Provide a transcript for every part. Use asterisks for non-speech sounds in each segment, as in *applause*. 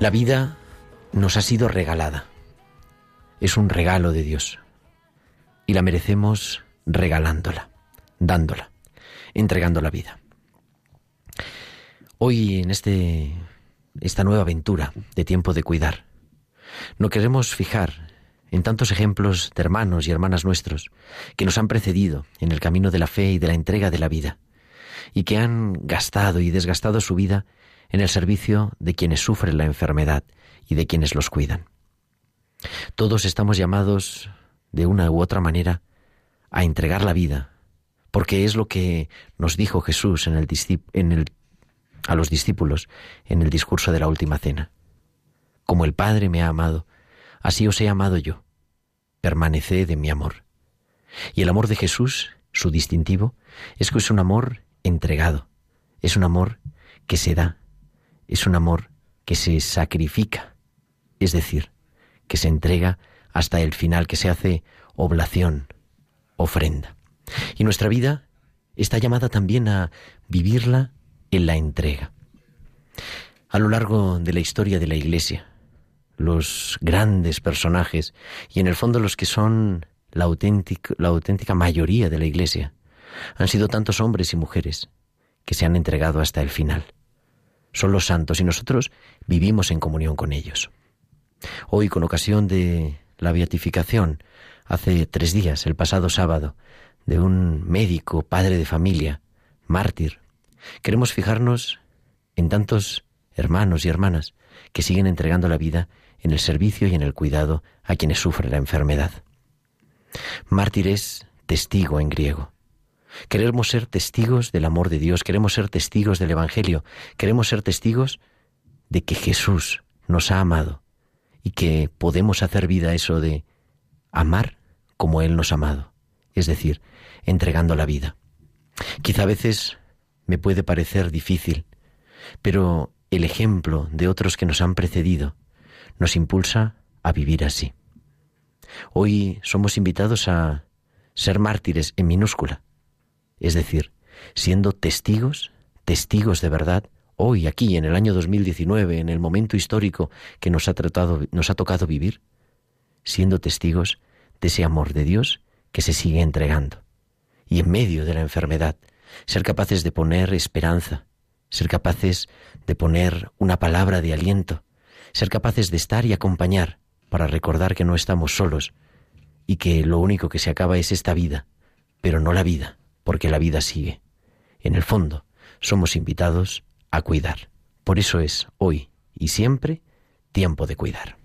La vida nos ha sido regalada. Es un regalo de Dios. Y la merecemos regalándola, dándola, entregando la vida. Hoy en este esta nueva aventura de tiempo de cuidar, no queremos fijar en tantos ejemplos de hermanos y hermanas nuestros que nos han precedido en el camino de la fe y de la entrega de la vida, y que han gastado y desgastado su vida en el servicio de quienes sufren la enfermedad y de quienes los cuidan. Todos estamos llamados, de una u otra manera, a entregar la vida, porque es lo que nos dijo Jesús a los discípulos en el discurso de la última cena. Como el Padre me ha amado, así os he amado yo. Permaneced en mi amor. Y el amor de Jesús, su distintivo, es que es un amor entregado, es un amor que se da, es un amor que se sacrifica, es decir, que se entrega hasta el final, que se hace oblación, ofrenda. Y nuestra vida está llamada también a vivirla en la entrega. A lo largo de la historia de la Iglesia, los grandes personajes y en el fondo los que son la auténtica, la auténtica mayoría de la Iglesia han sido tantos hombres y mujeres que se han entregado hasta el final. Son los santos y nosotros vivimos en comunión con ellos. Hoy, con ocasión de la beatificación, hace tres días, el pasado sábado, de un médico, padre de familia, mártir, queremos fijarnos en tantos hermanos y hermanas que siguen entregando la vida en el servicio y en el cuidado a quienes sufren la enfermedad. Mártir es testigo en griego. Queremos ser testigos del amor de Dios, queremos ser testigos del Evangelio, queremos ser testigos de que Jesús nos ha amado y que podemos hacer vida eso de amar como Él nos ha amado, es decir, entregando la vida. Quizá a veces me puede parecer difícil, pero el ejemplo de otros que nos han precedido nos impulsa a vivir así. Hoy somos invitados a ser mártires en minúscula, es decir, siendo testigos, testigos de verdad, hoy aquí en el año 2019, en el momento histórico que nos ha tratado nos ha tocado vivir, siendo testigos de ese amor de Dios que se sigue entregando. Y en medio de la enfermedad, ser capaces de poner esperanza, ser capaces de poner una palabra de aliento, ser capaces de estar y acompañar para recordar que no estamos solos y que lo único que se acaba es esta vida, pero no la vida, porque la vida sigue. En el fondo, somos invitados a cuidar. Por eso es hoy y siempre tiempo de cuidar.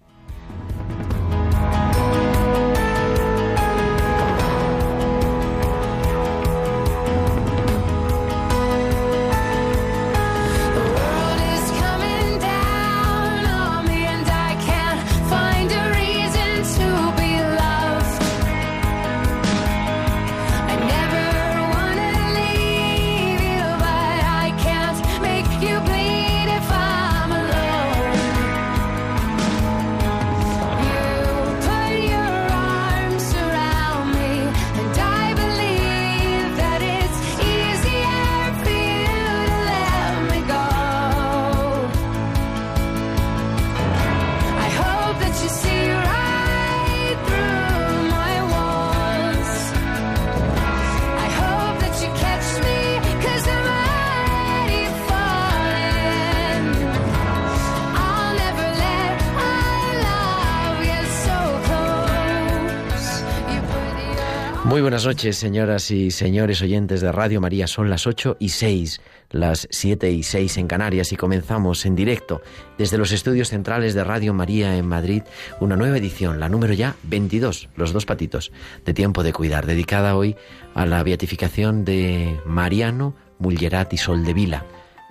Muy buenas noches, señoras y señores oyentes de Radio María. Son las 8 y 6, las 7 y 6 en Canarias y comenzamos en directo desde los estudios centrales de Radio María en Madrid una nueva edición, la número ya 22, los dos patitos, de Tiempo de Cuidar, dedicada hoy a la beatificación de Mariano Mullerat y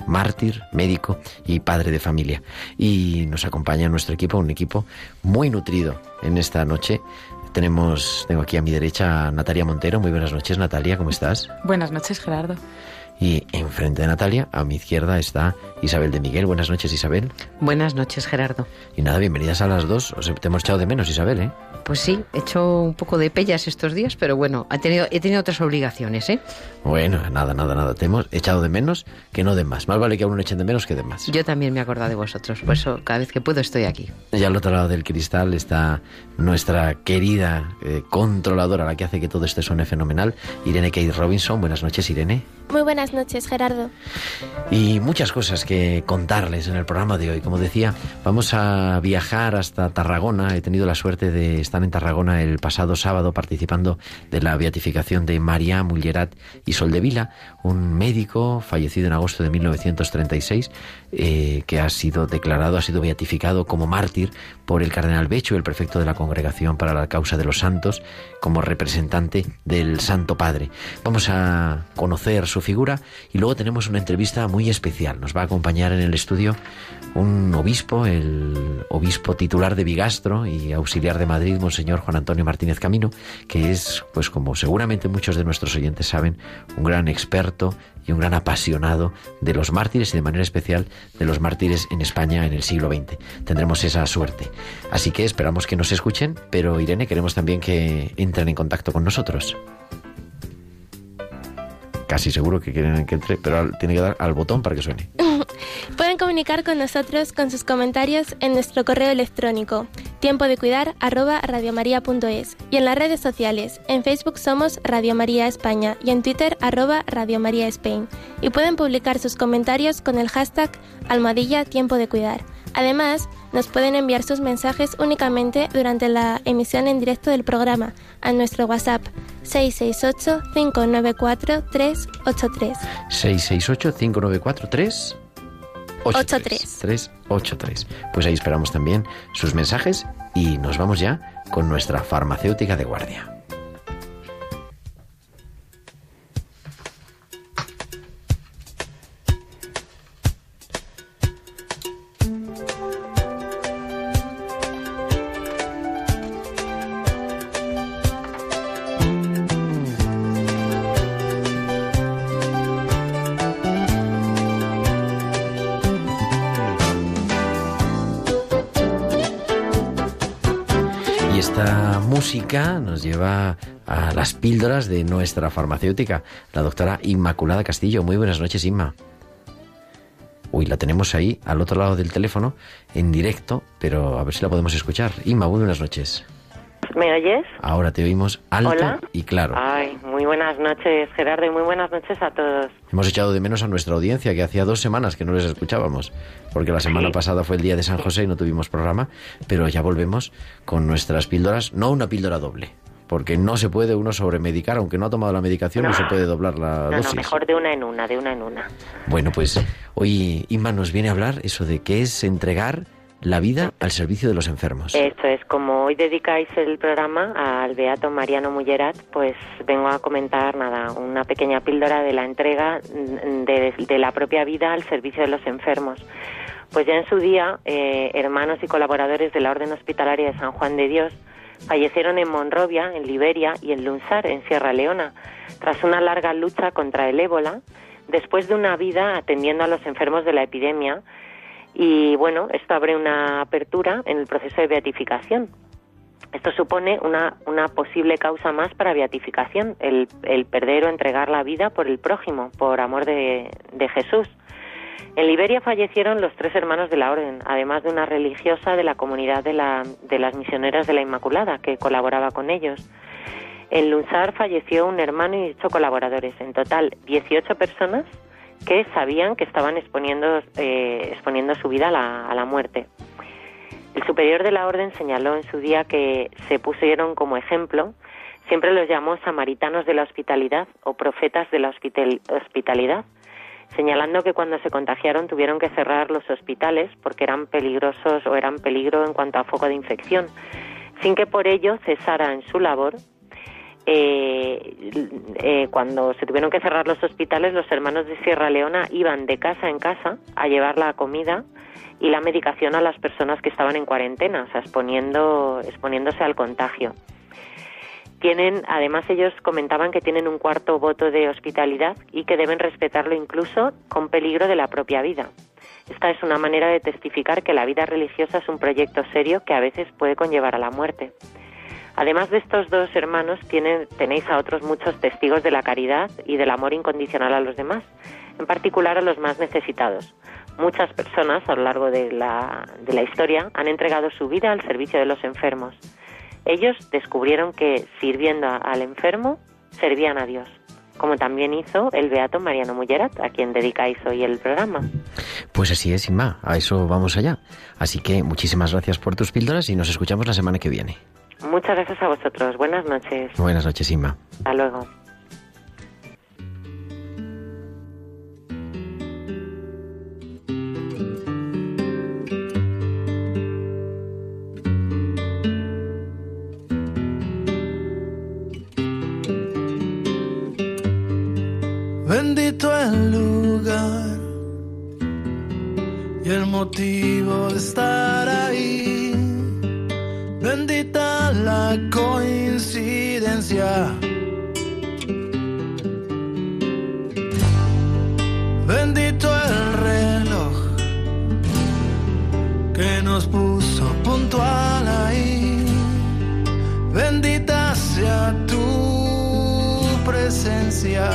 mártir, médico y padre de familia. Y nos acompaña nuestro equipo, un equipo muy nutrido en esta noche tenemos, tengo aquí a mi derecha a Natalia Montero. Muy buenas noches, Natalia, ¿cómo estás? Buenas noches, Gerardo. Y enfrente de Natalia, a mi izquierda, está Isabel de Miguel. Buenas noches, Isabel. Buenas noches, Gerardo. Y nada, bienvenidas a las dos. Os te hemos echado de menos, Isabel, ¿eh? Pues sí, he hecho un poco de pellas estos días, pero bueno, he tenido, he tenido otras obligaciones, ¿eh? Bueno, nada, nada, nada. Te hemos echado de menos que no de más. Más vale que a uno echen de menos que de más. Yo también me he acordado de vosotros, por eso cada vez que puedo estoy aquí. Y al otro lado del cristal está nuestra querida eh, controladora, la que hace que todo esto suene fenomenal, Irene Kate Robinson. Buenas noches, Irene. Muy buenas noches, Gerardo. Y muchas cosas que contarles en el programa de hoy. Como decía, vamos a viajar hasta Tarragona. He tenido la suerte de estar en Tarragona el pasado sábado participando de la beatificación de María Mullerat y Soldevila, un médico fallecido en agosto de 1936, eh, que ha sido declarado, ha sido beatificado como mártir por el cardenal Becho, el prefecto de la Congregación para la Causa de los Santos, como representante del Santo Padre. Vamos a conocer su figura y luego tenemos una entrevista muy especial. Nos va a acompañar en el estudio un obispo, el obispo titular de Bigastro y auxiliar de Madrid, Monseñor Juan Antonio Martínez Camino, que es, pues como seguramente muchos de nuestros oyentes saben, un gran experto y un gran apasionado de los mártires y de manera especial de los mártires en España en el siglo XX. Tendremos esa suerte. Así que esperamos que nos escuchen, pero Irene, queremos también que entren en contacto con nosotros casi seguro que quieren que entre, pero tiene que dar al botón para que suene. *laughs* Pueden comunicar con nosotros con sus comentarios en nuestro correo electrónico tiempo de cuidar arroba y en las redes sociales. En Facebook somos Radio María España y en Twitter arroba Radio María Spain. Y pueden publicar sus comentarios con el hashtag almohadilla tiempo de cuidar. Además, nos pueden enviar sus mensajes únicamente durante la emisión en directo del programa a nuestro WhatsApp 668-594-383. 668-594-383. 383. Pues ahí esperamos también sus mensajes y nos vamos ya con nuestra farmacéutica de guardia. Nos lleva a las píldoras de nuestra farmacéutica, la doctora Inmaculada Castillo. Muy buenas noches, Inma. Uy, la tenemos ahí, al otro lado del teléfono, en directo, pero a ver si la podemos escuchar. Inma, muy buenas noches. ¿Me oyes? Ahora te oímos alto y claro. Ay, muy buenas noches, Gerardo, y muy buenas noches a todos. Hemos echado de menos a nuestra audiencia, que hacía dos semanas que no les escuchábamos, porque la semana pasada fue el día de San José y no tuvimos programa, pero ya volvemos con nuestras píldoras, no una píldora doble, porque no se puede uno sobremedicar, aunque no ha tomado la medicación, no, se puede doblar la no, dosis. No, mejor de una en una, de una en una. Bueno, pues hoy Inma nos viene a hablar eso de qué es entregar la vida al servicio de los enfermos. Esto es, como hoy dedicáis el programa al Beato Mariano Mullerat, pues vengo a comentar nada, una pequeña píldora de la entrega de, la propia vida al servicio de los enfermos. Pues ya en su día, eh, hermanos y colaboradores de la Orden Hospitalaria de San Juan de Dios fallecieron en Monrovia, en Liberia y en Lunsar, en Sierra Leona, tras una larga lucha contra el ébola, después de una vida atendiendo a los enfermos de la epidemia y bueno, esto abre una apertura en el proceso de beatificación. Esto supone una, una posible causa más para beatificación, el, el, perder o entregar la vida por el prójimo, por amor de, de Jesús. En Liberia fallecieron los tres hermanos de la orden, además de una religiosa de la comunidad de, la, de las misioneras de la Inmaculada que colaboraba con ellos. En Lunsar falleció un hermano y ocho colaboradores. En total, 18 personas que sabían que estaban exponiendo, eh, exponiendo su vida a la, a la muerte. El superior de la orden señaló en su día que se pusieron como ejemplo Siempre los llamó samaritanos de la hospitalidad o profetas de la hospital- hospitalidad, señalando que cuando se contagiaron tuvieron que cerrar los hospitales porque eran peligrosos o eran peligro en cuanto a foco de infección, sin que por ello cesara en su labor eh, eh, cuando se tuvieron que cerrar los hospitales, los hermanos de Sierra Leona iban de casa en casa a llevar la comida y la medicación a las personas que estaban en cuarentena, o sea, exponiendo, exponiéndose al contagio. Tienen, además ellos comentaban que tienen un cuarto voto de hospitalidad y que deben respetarlo incluso con peligro de la propia vida. Esta es una manera de testificar que la vida religiosa es un proyecto serio que a veces puede conllevar a la muerte. Además de estos dos hermanos, tienen, tenéis a otros muchos testigos de la caridad y del amor incondicional a los demás, en particular a los más necesitados. Muchas personas a lo largo de la, de la historia han entregado su vida al servicio de los enfermos. Ellos descubrieron que sirviendo al enfermo, servían a Dios, como también hizo el beato Mariano Mullerat, a quien dedicáis hoy el programa. Pues así es, Inma, a eso vamos allá. Así que muchísimas gracias por tus píldoras y nos escuchamos la semana que viene. Muchas gracias a vosotros. Buenas noches. Buenas noches, Inma. Hasta luego. Bendito el lugar y el motivo de estar ahí. Bendita la coincidencia. Bendito el reloj que nos puso puntual ahí. Bendita sea tu presencia.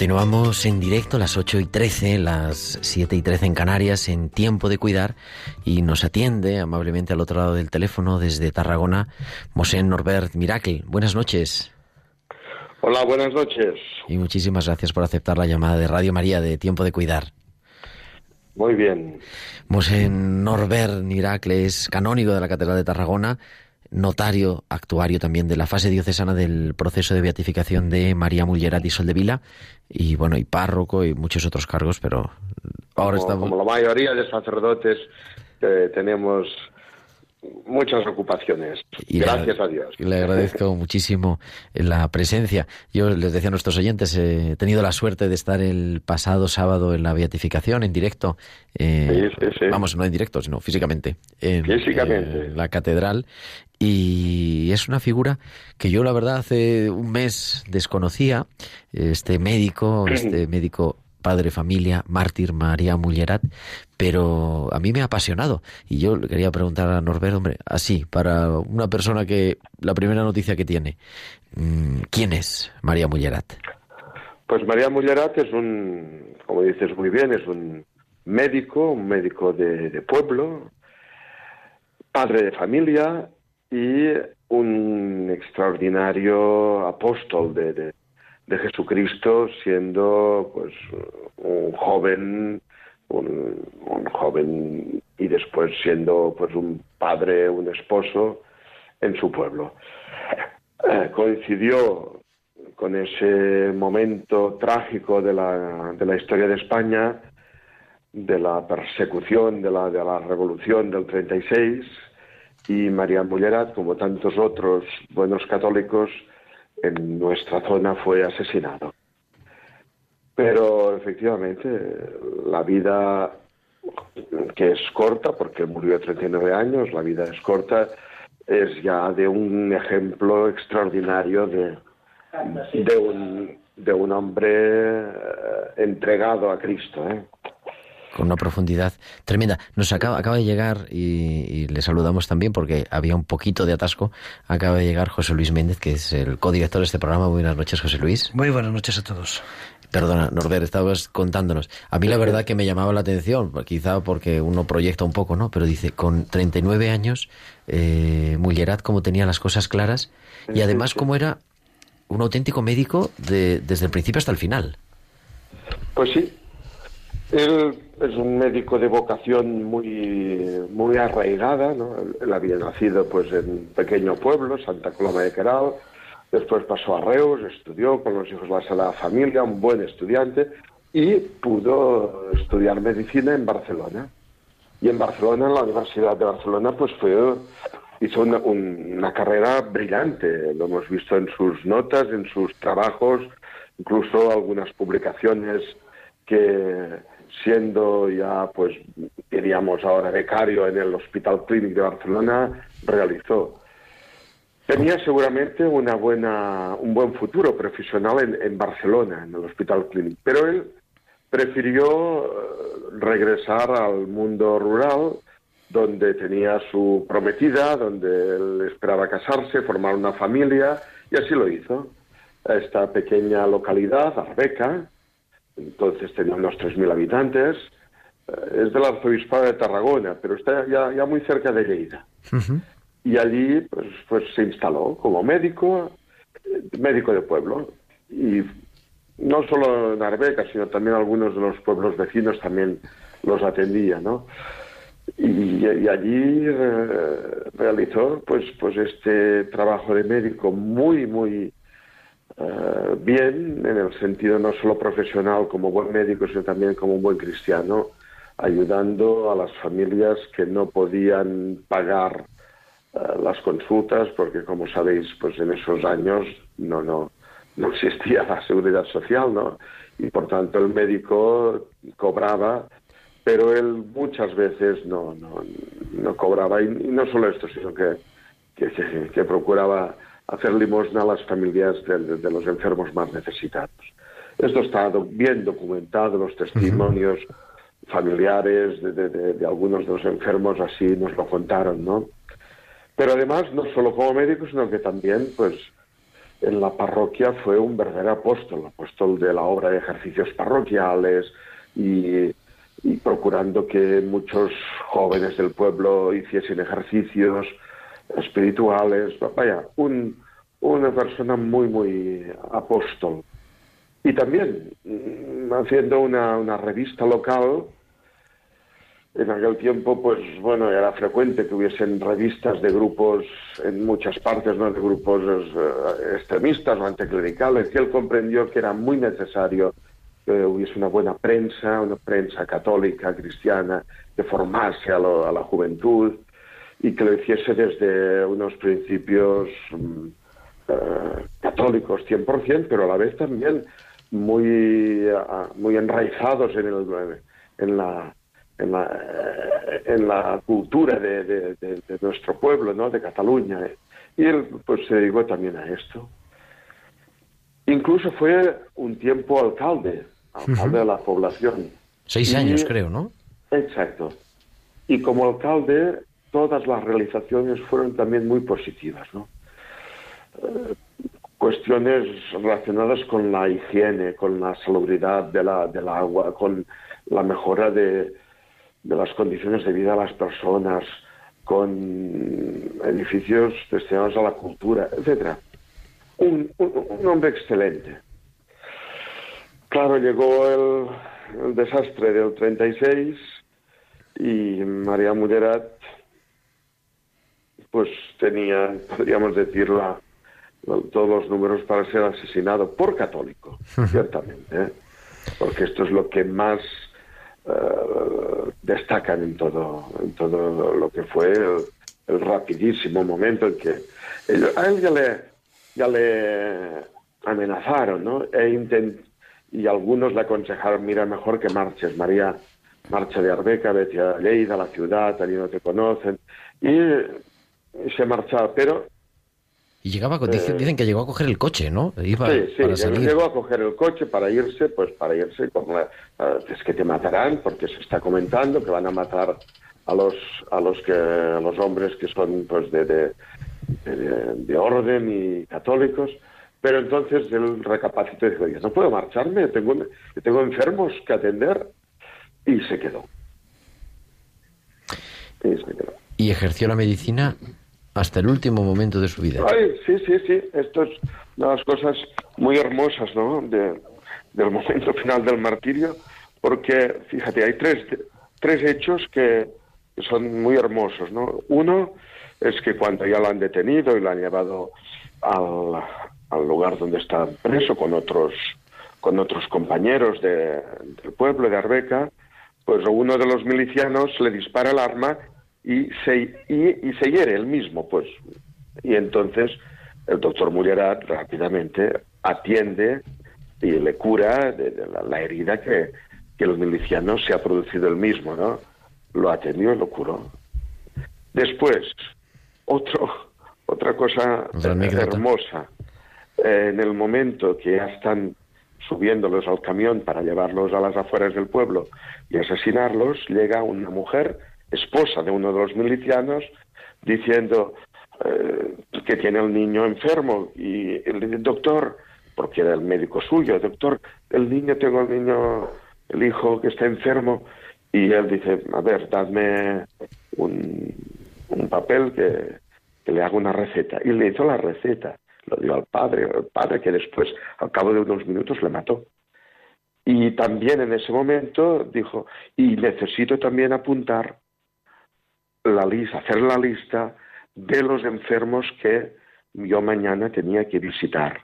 Continuamos en directo las 8 y 13, las 7 y 13 en Canarias, en Tiempo de Cuidar. Y nos atiende amablemente al otro lado del teléfono desde Tarragona, Mosén Norbert Miracle. Buenas noches. Hola, buenas noches. Y muchísimas gracias por aceptar la llamada de Radio María de Tiempo de Cuidar. Muy bien. Mosén Norbert Miracle es canónigo de la Catedral de Tarragona, notario, actuario también de la fase diocesana del proceso de beatificación de María Mullerat y Soldevila, y bueno, y párroco y muchos otros cargos, pero ahora como, estamos... como la mayoría de sacerdotes eh, tenemos muchas ocupaciones. Y le- Gracias a Dios. Le agradezco *laughs* muchísimo la presencia. Yo les decía a nuestros oyentes, eh, he tenido la suerte de estar el pasado sábado en la beatificación, en directo. eh, Sí, sí, sí. Vamos, no en directo, sino físicamente. En, Físicamente. en la catedral. Y es una figura que yo, la verdad, hace un mes desconocía. Este médico, este *clears throat* médico padre familia, mártir María Mullerat, pero a mí me ha apasionado. Y yo le quería preguntar a Norbert, hombre, así, para una persona que la primera noticia que tiene, mm, ¿quién es María Mullerat? Pues María Mullerat es un, como dices muy bien, es un médico, un médico de, pueblo, padre de familia y un extraordinario apóstol de- de Jesucristo, siendo pues un joven, un, joven y después siendo pues un padre, un esposo en su pueblo. Eh, coincidió con ese momento trágico de la, de la historia de España, de la persecución de la, de la revolución del 36, y María Mullerat, como tantos otros buenos católicos, en nuestra zona fue asesinado. Pero efectivamente, la vida, que es corta, porque murió a 39 años, la vida es corta, es ya de un ejemplo extraordinario de, de un, de un hombre eh, entregado a Cristo. ¿eh? Con una profundidad tremenda. Nos acaba, acaba de llegar, y, y, le saludamos también porque había un poquito de atasco, acaba de llegar José Luis Méndez, que es el codirector de este programa. Buenas noches, José Luis. Muy buenas noches a todos. Perdona, Norbert, estabas contándonos. A mí la verdad que me llamaba la atención, quizá porque uno proyecta un poco, ¿no? Pero dice, con 39 años, eh, Mullerat como tenía las cosas claras y además como era un auténtico médico de, desde el principio hasta el final. Pues sí, él es un médico de vocación muy, muy arraigada, ¿no? Él había nacido pues en un pequeño pueblo, Santa Coloma de Queral, después pasó a Reus, estudió con los hijos de la Sagrada Familia, un buen estudiante, y pudo estudiar medicina en Barcelona. Y en Barcelona, en la Universidad de Barcelona, pues fue, hizo una, un, una carrera brillante, lo hemos visto en sus notas, en sus trabajos, incluso algunas publicaciones que siendo ya, pues, diríamos ahora becario en el Hospital Clínic de Barcelona, realizó. Tenía seguramente una buena, un buen futuro profesional en, Barcelona, en el Hospital Clínic, pero él prefirió eh, regresar al mundo rural, donde tenía su prometida, donde él esperaba casarse, formar una familia, y así lo hizo. Esta pequeña localidad, Arbeca, entonces tenía unos 3.000 habitantes, eh, es del arzobispado de Tarragona, pero está ya, ya muy cerca de Lleida. Uh -huh. Y allí pues, pues se instaló como médico, médico de pueblo. Y no solo en Arbeca, sino también algunos de los pueblos vecinos también los atendía, ¿no? Y, y allí eh, realizó pues, pues este trabajo de médico muy, muy Uh, bien en el sentido no solo profesional como buen médico, sino también como un buen cristiano, ayudando a las familias que no podían pagar uh, las consultas, porque como sabéis, pues en esos años no, no, no existía la seguridad social, ¿no? Y por tanto el médico cobraba, pero él muchas veces no, no, no cobraba, y, no solo esto, sino que, que procuraba hacer limosna a las familias de, de, de, los enfermos más necesitados. Esto está bien documentado, los testimonios uh -huh. familiares de, de, algunos de los enfermos así nos lo contaron, ¿no? Pero además, no solo como médico, sino que también, pues, en la parroquia fue un verdadero apóstol, apóstol de la obra de ejercicios parroquiales y, y procurando que muchos jóvenes del pueblo hiciesen ejercicios, espirituales, vaya, un, una persona muy, muy apóstol. Y también mm, haciendo una, una, revista local, en aquel tiempo, pues bueno, era frecuente que hubiesen revistas de grupos en muchas partes, ¿no? de grupos uh, extremistas o anticlericales, y él comprendió que era muy necesario que hubiese una buena prensa, una prensa católica, cristiana, que formase a, lo, a la juventud, y que lo hiciese desde unos principios um, uh, católicos 100%, pero a la vez también muy, uh, muy enraizados en, el, en, la, en, la, en la cultura de, de, de, de, nuestro pueblo, ¿no? de Cataluña. Y él pues, se dedicó también a esto. Incluso fue un tiempo alcalde, alcalde uh -huh. de la población. Seis años, creo, ¿no? Exacto. Y como alcalde todas las realizaciones fueron también muy positivas, ¿no? Eh, cuestiones relacionadas con la higiene, con la salubridad de la, del agua, con la mejora de, de, las condiciones de vida de las personas, con edificios destinados a la cultura, etc. Un, hombre excelente. Claro, llegó el, desastre del 36 y María Mullerat pues tenía, podríamos decir, la, la, todos los números para ser asesinado por católico, ciertamente, ¿eh? porque esto es lo que más uh, destacan en todo, en todo lo que fue el, el rapidísimo momento en que ellos, a él ya le, ya le amenazaron, ¿no? E intent, y algunos le aconsejaron, mira, mejor que marches, María, marcha de Arbeca, vete a Lleida, a la ciudad, allí no te conocen. Y se marchaba, pero Y llegaba, dicen, Eh, dicen que llegó a coger el coche, ¿no? Iba sí, sí, para llegó- salir. llegó a coger el coche para irse, pues para irse con la, ah, es que te matarán porque se está comentando que van a matar a los a los que a los hombres que son pues de de, de- de orden y católicos, pero entonces él recapacitó y dijo, "Oye, no puedo marcharme, tengo tengo enfermos que atender y se quedó. Y se quedó. Y ejerció la medicina hasta el último momento de su vida. Sí, sí, sí. Esto es una de las cosas muy hermosas, ¿no? De- del momento final del martirio, porque, fíjate, hay tres, tres hechos que, que son muy hermosos, ¿no? Uno es que cuando ya lo han detenido y lo han llevado al, al lugar donde está preso con otros con otros compañeros de- del pueblo de Arbeca, pues uno de los milicianos le dispara el arma y se, y, y se hiere él mismo, pues. Y entonces el doctor Mullerat rápidamente atiende y le cura de, de la, la herida que, que el miliciano se ha producido él mismo, ¿no? Lo atendió y lo curó. Después, otro, otra cosa hermosa. Eh, en el momento que ya están subiéndolos al camión para llevarlos a las afueras del pueblo y asesinarlos, llega una mujer, esposa de uno de los milicianos, diciendo eh, que tiene al niño enfermo y el doctor, porque era el médico suyo, doctor, el niño, tengo al niño, el hijo que está enfermo, y él dice, a ver, dadme un, papel que, que le haga una receta. Y le hizo la receta, lo dio al padre, al padre que después, al cabo de unos minutos, le mató. Y también en ese momento dijo, y necesito también apuntar la lista, hacer la lista de los enfermos que yo mañana tenía que visitar.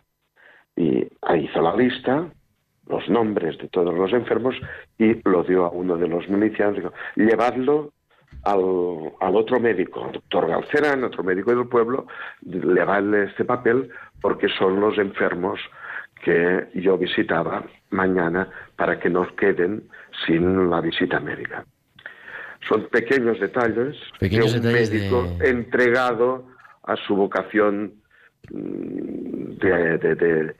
Y ahí hizo la lista, los nombres de todos los enfermos y lo dio a uno de los milicianos. Dijo, llevadlo al, al otro médico, doctor Galcerán, otro médico del pueblo, llevadle este papel porque son los enfermos que yo visitaba mañana para que no queden sin la visita médica. Son pequeños detalles Pequeños de un detalles médico de- entregado a su vocación mm, de, de- de-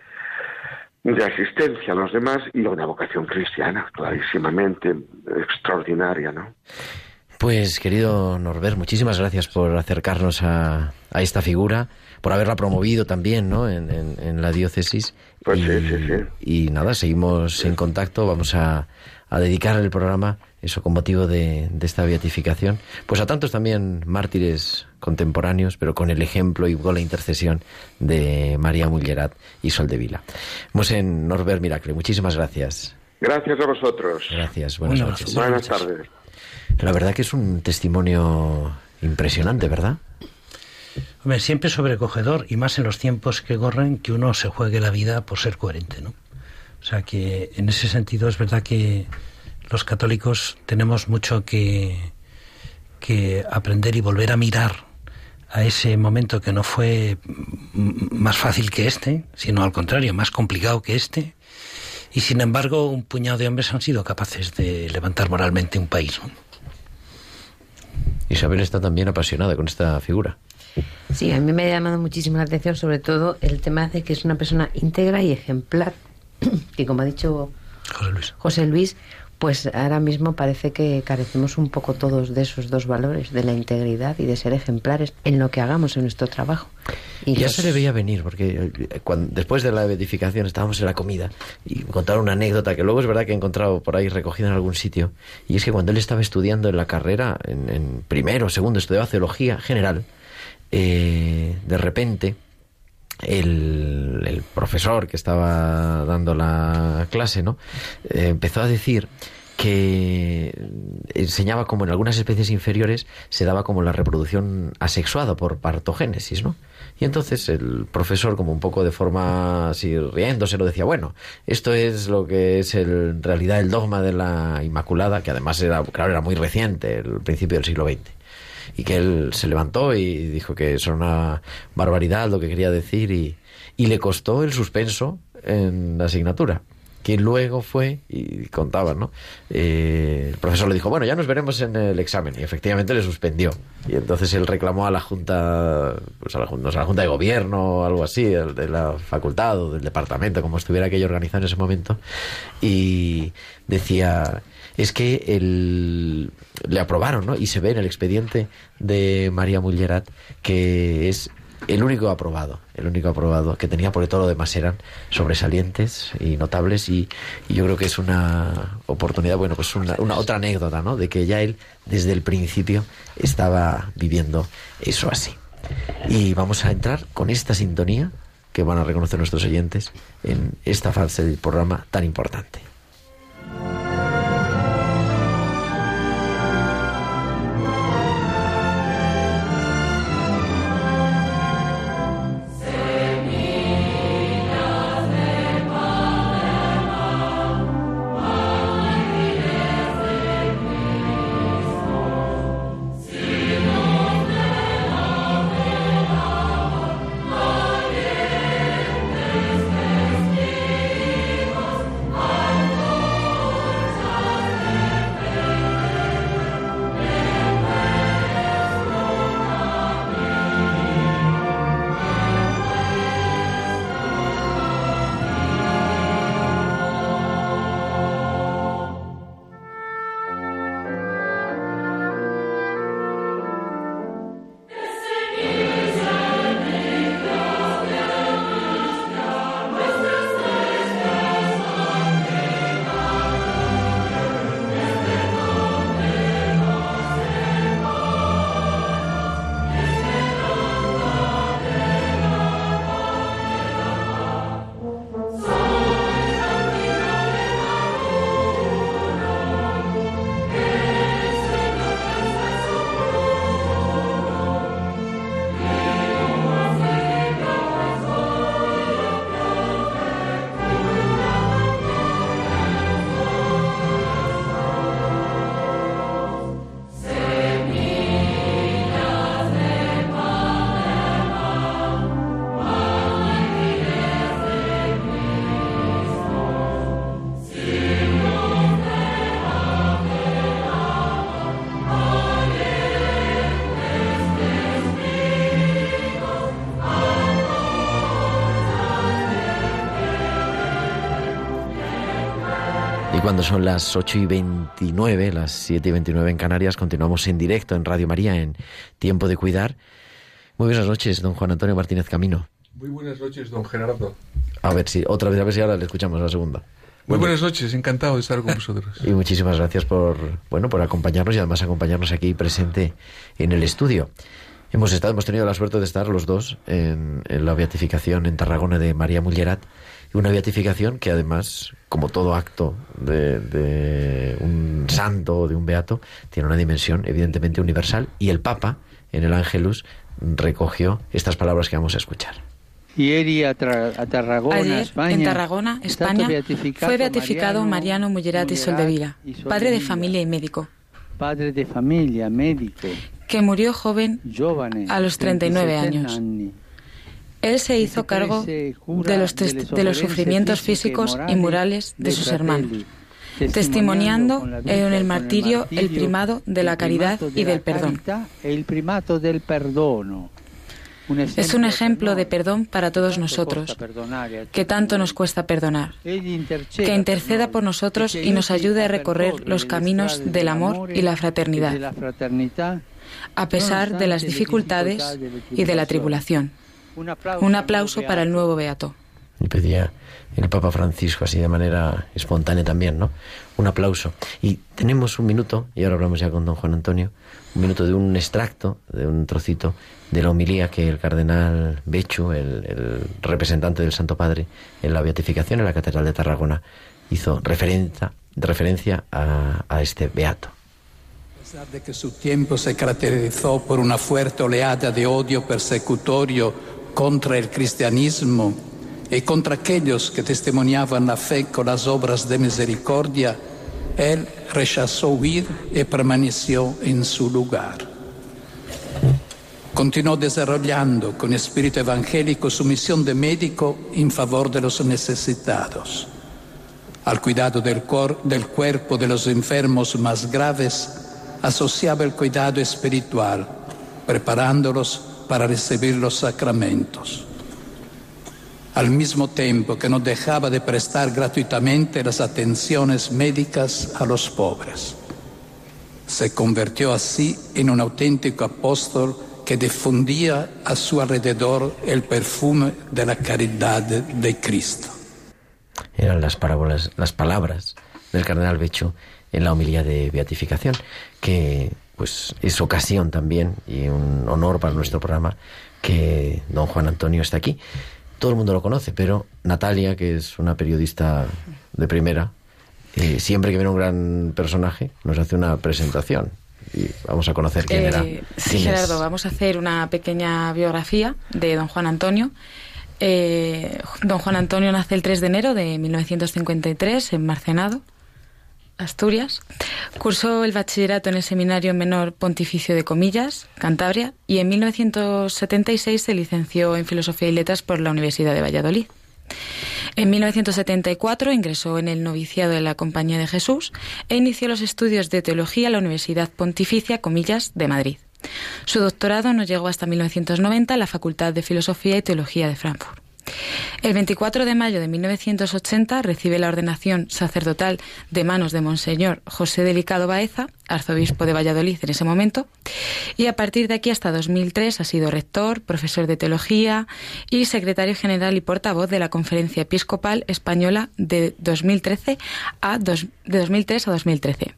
asistencia a los demás y a una vocación cristiana, clarísimamente extraordinaria, ¿no? Pues, querido Norbert, muchísimas gracias por acercarnos a, a esta figura, por haberla promovido también, ¿no? En, en- en la diócesis. Pues y, sí, sí, sí. y nada, seguimos en contacto. Vamos a, a dedicar el programa, eso con motivo de, de esta beatificación, pues a tantos también mártires contemporáneos, pero con el ejemplo y con la intercesión de María Mullerat y Soldevila. en Norbert Miracle, muchísimas gracias. Gracias a vosotros. Gracias, buenas Bueno, noches. Buenas tardes. La verdad que es un testimonio impresionante, ¿verdad? Hombre, siempre sobrecogedor y más en los tiempos que corren que uno se juegue la vida por ser coherente, ¿no? O sea que en ese sentido es verdad que los católicos tenemos mucho que, que aprender y volver a mirar a ese momento que no fue más fácil que este, sino al contrario, más complicado que este. Y sin embargo, un puñado de hombres han sido capaces de levantar moralmente un país. Isabel está también apasionada con esta figura. Sí, a mí me ha llamado muchísimo la atención, sobre todo el tema de que es una persona íntegra y ejemplar, *clears throat* que como ha dicho José Luis. José Luis, pues ahora mismo parece que carecemos un poco todos de esos dos valores, de la integridad y de ser ejemplares en lo que hagamos en nuestro trabajo. Y ya los- se le veía venir, porque eh, cuando, después de la edificación estábamos en la comida y me contaron una anécdota que luego es verdad que he encontrado por ahí recogida en algún sitio. Y es que cuando él estaba estudiando en la carrera, en, en primero o segundo, estudiaba teología general, eh, de repente el, profesor que estaba dando la clase, ¿no? Eh, empezó a decir que enseñaba como en algunas especies inferiores se daba como la reproducción asexuada por partogénesis, ¿no? Y entonces el profesor, como un poco de forma así riéndose, lo decía, bueno, esto es lo que es el- en realidad el dogma de la Inmaculada, que además era, claro, era muy reciente, el principio del siglo XX y que él se levantó y dijo que eso era una barbaridad lo que quería decir y, y le costó el suspenso en la asignatura. que luego fue, y contaba, ¿no? Eh, el profesor le dijo, bueno, ya nos veremos en el examen, y efectivamente le suspendió. Y entonces él reclamó a la Junta, pues a la, a la Junta de Gobierno o algo así, de la facultad o del departamento, como estuviera aquello organizado en ese momento, y decía, es que el, le aprobaron, ¿no? Y se ve en el expediente de María Mullerat que es el único aprobado, el único aprobado que tenía, porque todo lo demás eran sobresalientes y notables y, yo creo que es una oportunidad, bueno, pues una, una otra anécdota, ¿no? De que ya él desde el principio estaba viviendo eso así. Y vamos a entrar con esta sintonía que van a reconocer nuestros oyentes en esta fase del programa tan importante. Cuando son las 8 y 29, las 7 y 29 en Canarias, continuamos en directo en Radio María en Tiempo de Cuidar. Muy buenas noches, don Juan Antonio Martínez Camino. Muy buenas noches, don Gerardo. A ver si, otra vez, a ver si ahora le escuchamos la segunda. Muy buenas noches, encantado de estar con vosotros. Y muchísimas gracias por, bueno, por acompañarnos y además acompañarnos aquí presente en el estudio. Hemos estado, hemos tenido la suerte de estar los dos en, en la beatificación en Tarragona de María Mullerat, una beatificación que además, como todo acto de, de un santo o de un beato, tiene una dimensión evidentemente universal y el Papa, en el Ángelus, recogió estas palabras que vamos a escuchar. Ieri a, Tra- a Tarragona, Ayer, España, en Tarragona, España, beatificato fue beatificado Mariano Mullerati Mullerati Soldevila, padre de familia y médico, padre de familia, médico, que murió joven a los 39 27 años. Él se hizo cargo de los, de los sufrimientos físicos y morales de sus hermanos, testimoniando en el martirio el primado de la caridad y del perdón. Es un ejemplo de per perdón para todos nosotros, que tanto nos cuesta perdonar. Que interceda por nosotros y nos ayude a recorrer los caminos del amor y la fraternidad, a pesar de las dificultades y de la tribulación. Un aplauso, Un aplauso para el nuevo beato. Y pedía el Papa Francisco, así de manera espontánea también, ¿no? Un aplauso. Y tenemos un minuto, y ahora hablamos ya con don Juan Antonio, un minuto de un extracto, de un trocito de la homilía que el cardenal Bechu, el, el representante del Santo Padre en la beatificación en la Catedral de Tarragona, hizo referencia, referencia a, a este beato. A pesar de que su tiempo se caracterizó por una fuerte oleada de odio persecutorio contra el cristianismo y contra aquellos que testimoniaban la fe con las obras de misericordia, él rechazó huir y permaneció en su lugar. Continuó desarrollando con espíritu evangélico su misión de médico en favor de los necesitados. al cuidado del, del cuerpo de los enfermos más graves, asociaba el cuidado espiritual, preparándolos para recibir los sacramentos. Al mismo tiempo que no dejaba de prestar gratuitamente las atenciones médicas a los pobres. Se convirtió así en un auténtico apóstol que difundía a su alrededor el perfume de la caridad de Cristo. Eran las parábolas, las palabras del cardenal Becho en la homilía de beatificación, que pues es ocasión también y un honor para nuestro programa que don Juan Antonio está aquí. Todo el mundo lo conoce, pero Natalia, que es una periodista de primera, eh, siempre que viene un gran personaje nos hace una presentación y vamos a conocer quién Eh, era. sí, quién es. Gerardo, vamos a hacer una pequeña biografía de don Juan Antonio. Eh, don Juan Antonio nace el 3 de enero de 1953 en Marcenado, Asturias. Cursó el bachillerato en el Seminario Menor Pontificio de Comillas, Cantabria, y en 1976 se licenció en Filosofía y Letras por la Universidad de Valladolid. En 1974 ingresó en el noviciado de la Compañía de Jesús e inició los estudios de teología en la Universidad Pontificia Comillas de Madrid. Su doctorado no llegó hasta 1990 en la Facultad de Filosofía y Teología de Frankfurt. El 24 de mayo de 1980 recibe la ordenación sacerdotal de manos de Monseñor José Delicado Baeza, arzobispo de Valladolid en ese momento, y a partir de aquí hasta 2003 ha sido rector, profesor de teología y secretario general y portavoz de la Conferencia Episcopal Española de 2013 a dos- de 2003 a 2013.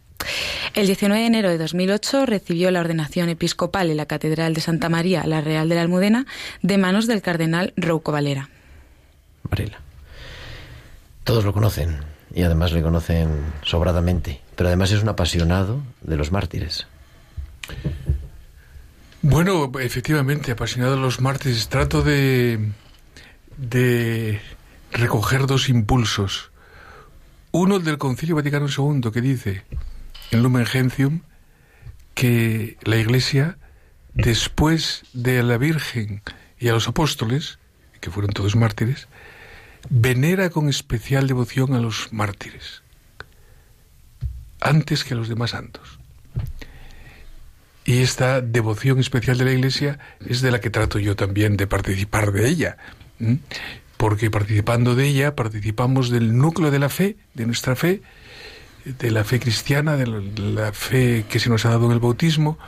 El 19 de enero de 2008 recibió la ordenación episcopal en la Catedral de Santa María, la Real de la Almudena, de manos del cardenal Rouco Valera. Varela. Todos lo conocen y además le conocen sobradamente, pero además es un apasionado de los mártires. Bueno, efectivamente, apasionado de los mártires, trato de, de recoger dos impulsos. Uno, el del Concilio Vaticano II, que dice en Lumen Gentium que la Iglesia, después de la Virgen y a los apóstoles, que fueron todos mártires, venera con especial devoción a los mártires, antes que a los demás santos. Y esta devoción especial de la Iglesia es de la que trato yo también de participar de ella. Porque participando de ella participamos del núcleo de la fe, de nuestra fe, de la fe cristiana, de la, de la fe que se nos ha dado en el bautismo,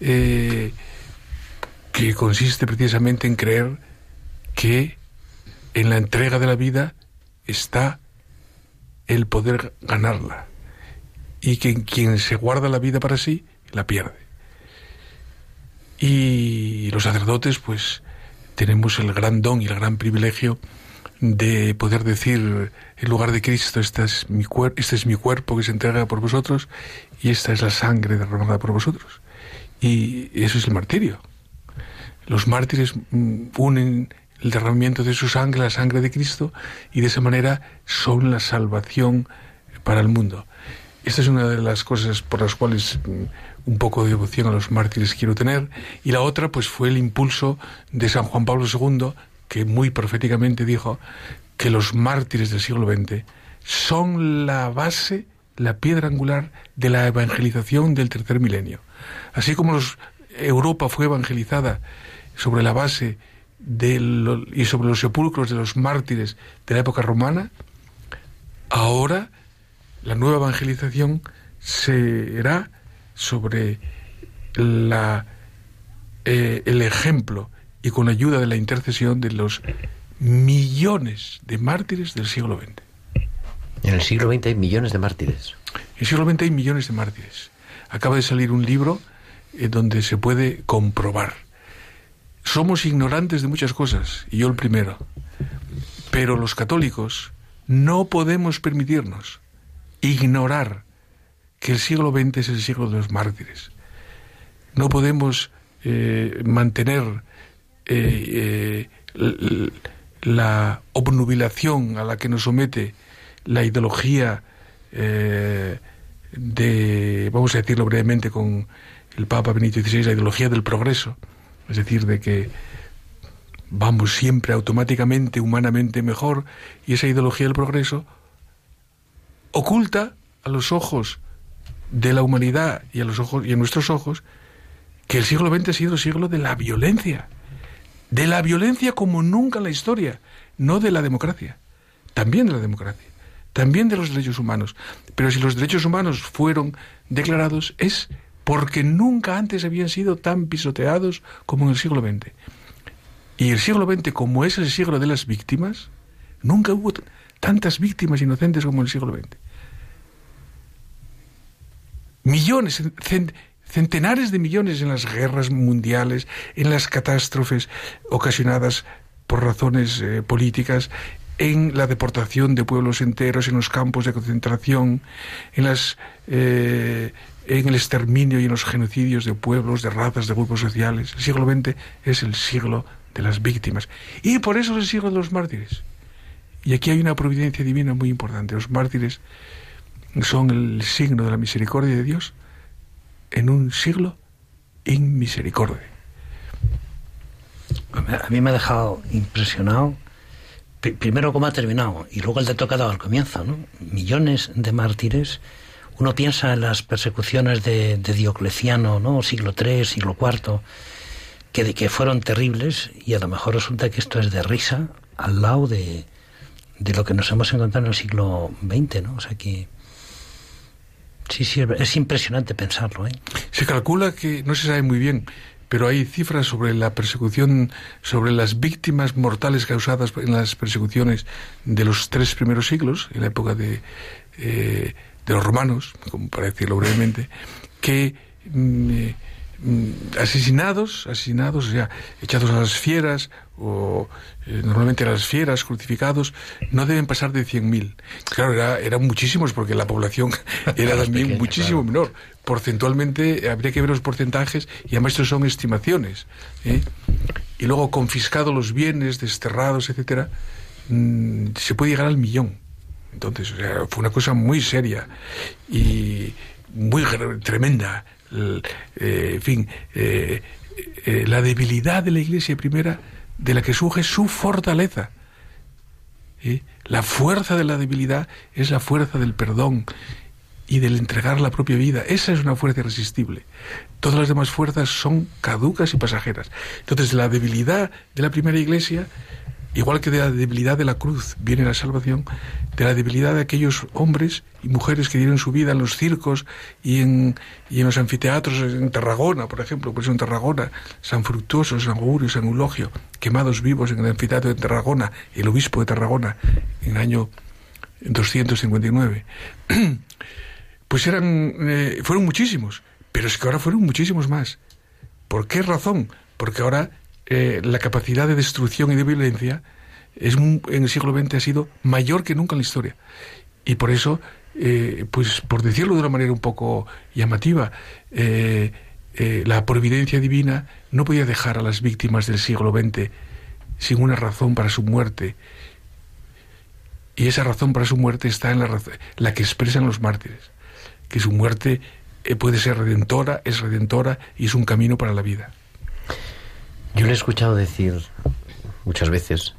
eh, que consiste precisamente en creer que en la entrega de la vida está el poder ganarla y que quien se guarda la vida para sí la pierde. Y los sacerdotes, pues, tenemos el gran don y el gran privilegio de poder decir en lugar de Cristo, este es mi, cuer este es mi cuerpo que se entrega por vosotros y esta es la sangre derramada por vosotros. Y eso es el martirio. Los mártires mm, unen el derramamiento de su sangre la sangre de Cristo y de esa manera son la salvación para el mundo. Esta es una de las cosas por las cuales mm, un poco de devoción a los mártires quiero tener. Y la otra, pues fue el impulso de San Juan Pablo II, que muy proféticamente dijo que los mártires del siglo XX son la base, la piedra angular de la evangelización del tercer milenio. Así como Europa fue evangelizada sobre la base de lo- y sobre los sepulcros de los mártires de la época romana, ahora la nueva evangelización será sobre la, eh, el ejemplo y con la ayuda de la intercesión de los millones de mártires del siglo XX. En el siglo XX hay millones de mártires. En el siglo XX hay millones de mártires. Acaba de salir un libro eh, donde se puede comprobar. Somos ignorantes de muchas cosas, y yo el primero. Pero los católicos no podemos permitirnos ignorar que el siglo XX es el siglo de los mártires. No podemos eh, mantener eh, eh, la obnubilación a la que nos somete la ideología eh, de, vamos a decirlo brevemente con el Papa Benito XVI, la ideología del progreso, es decir, de que vamos siempre automáticamente, humanamente mejor, y esa ideología del progreso oculta a los ojos de la humanidad y a los ojos y nuestros ojos que el siglo XX ha sido el siglo de la violencia, de la violencia como nunca en la historia, no de la democracia, también de la democracia, también de los derechos humanos. Pero si los derechos humanos fueron declarados es porque nunca antes habían sido tan pisoteados como en el siglo XX. Y el siglo XX, como es el siglo de las víctimas, nunca hubo tantas víctimas inocentes como en el siglo XX. Millones, centenares de millones en las guerras mundiales, en las catástrofes ocasionadas por razones eh, políticas, en la deportación de pueblos enteros, en los campos de concentración, en las eh, en el exterminio y en los genocidios de pueblos, de razas, de grupos sociales. El siglo XX es el siglo de las víctimas. Y por eso es el siglo de los mártires. Y aquí hay una providencia divina muy importante. Los mártires son el signo de la misericordia de Dios en un siglo inmisericordia. A mí me ha dejado impresionado, primero cómo ha terminado y luego el de tocado al comienzo, ¿no? Millones de mártires. Uno piensa en las persecuciones de, Diocleciano, ¿no? Siglo III, siglo IV, que, que fueron terribles y a lo mejor resulta que esto es de risa al lado de, de lo que nos hemos encontrado en el siglo XX, ¿no? O sea que Sí, sí, es impresionante pensarlo. ¿eh? Se calcula que, no se sabe muy bien, pero hay cifras sobre la persecución, sobre las víctimas mortales causadas en las persecuciones de los tres primeros siglos, en la época de, eh, de los romanos, como para decirlo brevemente, que mm, eh, mm, asesinados, asesinados, o sea, echados a las fieras o eh, normalmente las fieras crucificados no deben pasar de 100.000. Claro, era, eran muchísimos porque la población *laughs* era también muchísimo menor. Porcentualmente habría que ver los porcentajes y además estos son estimaciones. ¿eh? Y luego confiscados los bienes, desterrados, etcétera, mm, se puede llegar al millón. Entonces, o sea, fue una cosa muy seria y muy tremenda. Eh, en fin, la debilidad de la Iglesia primera de la que surge su fortaleza. La fuerza de la debilidad es la fuerza del perdón y del entregar la propia vida. Esa es una fuerza irresistible. Todas las demás fuerzas son caducas y pasajeras. Entonces la debilidad de la primera iglesia Igual que de la debilidad de la cruz viene la salvación, de la debilidad de aquellos hombres y mujeres que dieron su vida en los circos y en, los anfiteatros en Tarragona, por ejemplo, por eso en Tarragona, San Fructuoso, San Augurio, San Eulogio, quemados vivos en el anfiteatro de Tarragona, el obispo de Tarragona, en el año 259. *clears throat* Pues eran, eh, fueron muchísimos, pero es que ahora fueron muchísimos más. ¿Por qué razón? Porque ahora eh, la capacidad de destrucción y de violencia es, en el siglo XX ha sido mayor que nunca en la historia. Y por eso, eh, pues por decirlo de una manera un poco llamativa, eh, la providencia divina no podía dejar a las víctimas del siglo XX sin una razón para su muerte. Y esa razón para su muerte está en la, la que expresan los mártires, que su muerte puede ser redentora, es redentora y es un camino para la vida. Yo le he escuchado decir muchas veces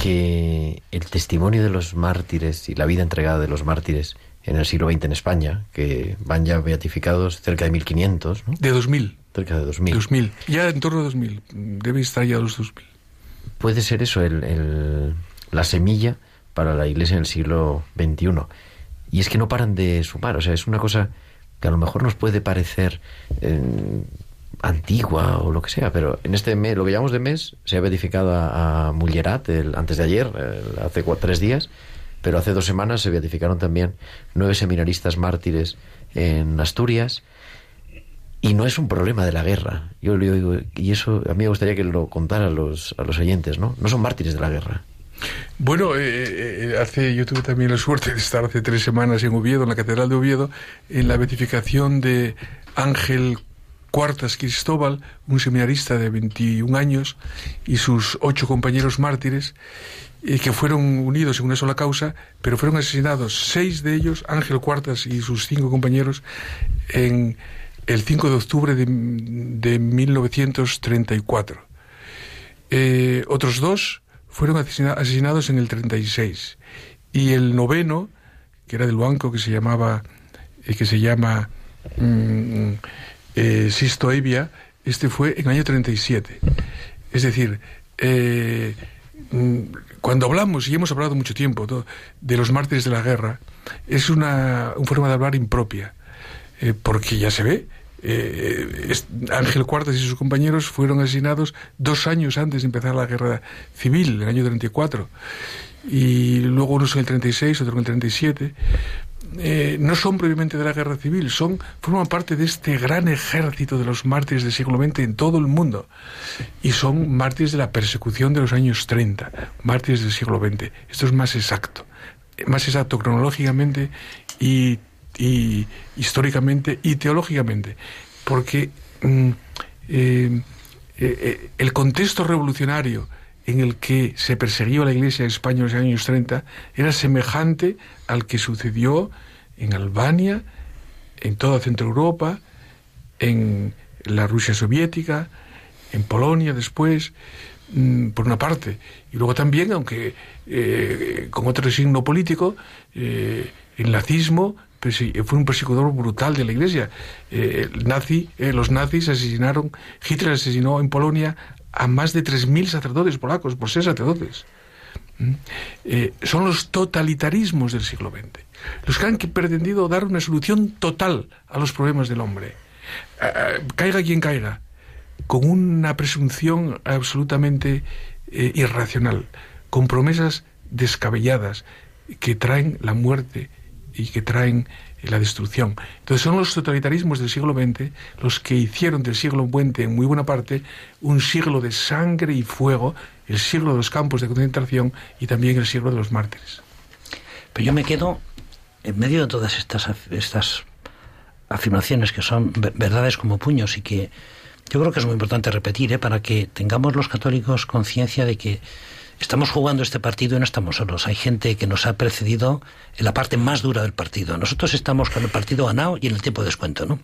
que el testimonio de los mártires y la vida entregada de los mártires en el siglo XX en España, que van ya beatificados cerca de 1500, ¿no? De 2000. Cerca de 2000. 2000. Ya en torno a 2000. Debe estar ya los 2000. Puede ser eso, el, la semilla para la iglesia en el siglo XXI. Y es que no paran de sumar. O sea, es una cosa que a lo mejor nos puede parecer eh, antigua o lo que sea, pero en este mes, lo que llamamos de mes, se ha beatificado a, Mullerat el, antes de ayer, hace tres días, pero hace dos semanas se beatificaron también nueve seminaristas mártires en Asturias. Y no es un problema de la guerra. Yo digo, y eso a mí me gustaría que lo contara a los, a los oyentes, ¿no? No son mártires de la guerra. Bueno, eh, eh, hace, yo tuve también la suerte de estar hace tres semanas en Oviedo, en la Catedral de Oviedo, en la beatificación de Ángel Cuartas Cristóbal, un seminarista de 21 años, y sus ocho compañeros mártires, eh, que fueron unidos en una sola causa, pero fueron asesinados seis de ellos, Ángel Cuartas y sus cinco compañeros, en el 5 de octubre de, 1934. Eh, otros dos fueron asesinados en el 36. Y el noveno, que era del banco que se llamaba, eh, que se llama mm, eh, Sisto Evia, este fue en el año 37. Es decir, eh, mm, cuando hablamos, y hemos hablado mucho tiempo, de los mártires de la guerra, es una, una forma de hablar impropia, eh, porque ya se ve, eh, Ángel Cuartas y sus compañeros fueron asesinados dos años antes de empezar la guerra civil, en el año 34, y luego unos en el 36, otro en el 37. Eh, no son previamente de la guerra civil, son forman parte de este gran ejército de los mártires del siglo XX en todo el mundo y son mártires de la persecución de los años 30, mártires del siglo XX. Esto es más exacto, eh, más exacto cronológicamente y, y históricamente y teológicamente, porque mm, eh, el contexto revolucionario en el que se perseguía a la Iglesia en España en los años 30 era semejante al que sucedió en Albania, en toda Centro Europa, en la Rusia soviética, en Polonia después, mm, por una parte. Y luego también, aunque eh, con otro signo político, eh, el nazismo fue un perseguidor brutal de la Iglesia. Eh, el nazi, eh, los nazis asesinaron, Hitler asesinó en Polonia a más de 3.000 sacerdotes polacos, por ser sacerdotes. ¿Mm? Eh, son los totalitarismos del siglo XX, los que han pretendido dar una solución total a los problemas del hombre. Ah, ah, caiga quien caiga, con una presunción absolutamente eh, irracional, con promesas descabelladas que traen la muerte y que traen eh, la destrucción. Entonces son los totalitarismos del siglo XX los que hicieron del siglo XX, en muy buena parte, un siglo de sangre y fuego, el siglo de los campos de concentración y también el siglo de los mártires. Pero yo me quedo en medio de todas estas, estas afirmaciones que son ve- verdades como puños y que yo creo que es muy importante repetir ¿eh? para que tengamos los católicos conciencia de que estamos jugando este partido y no estamos solos. Hay gente que nos ha precedido en la parte más dura del partido. Nosotros estamos con el partido ganado y en el tiempo de descuento, ¿no?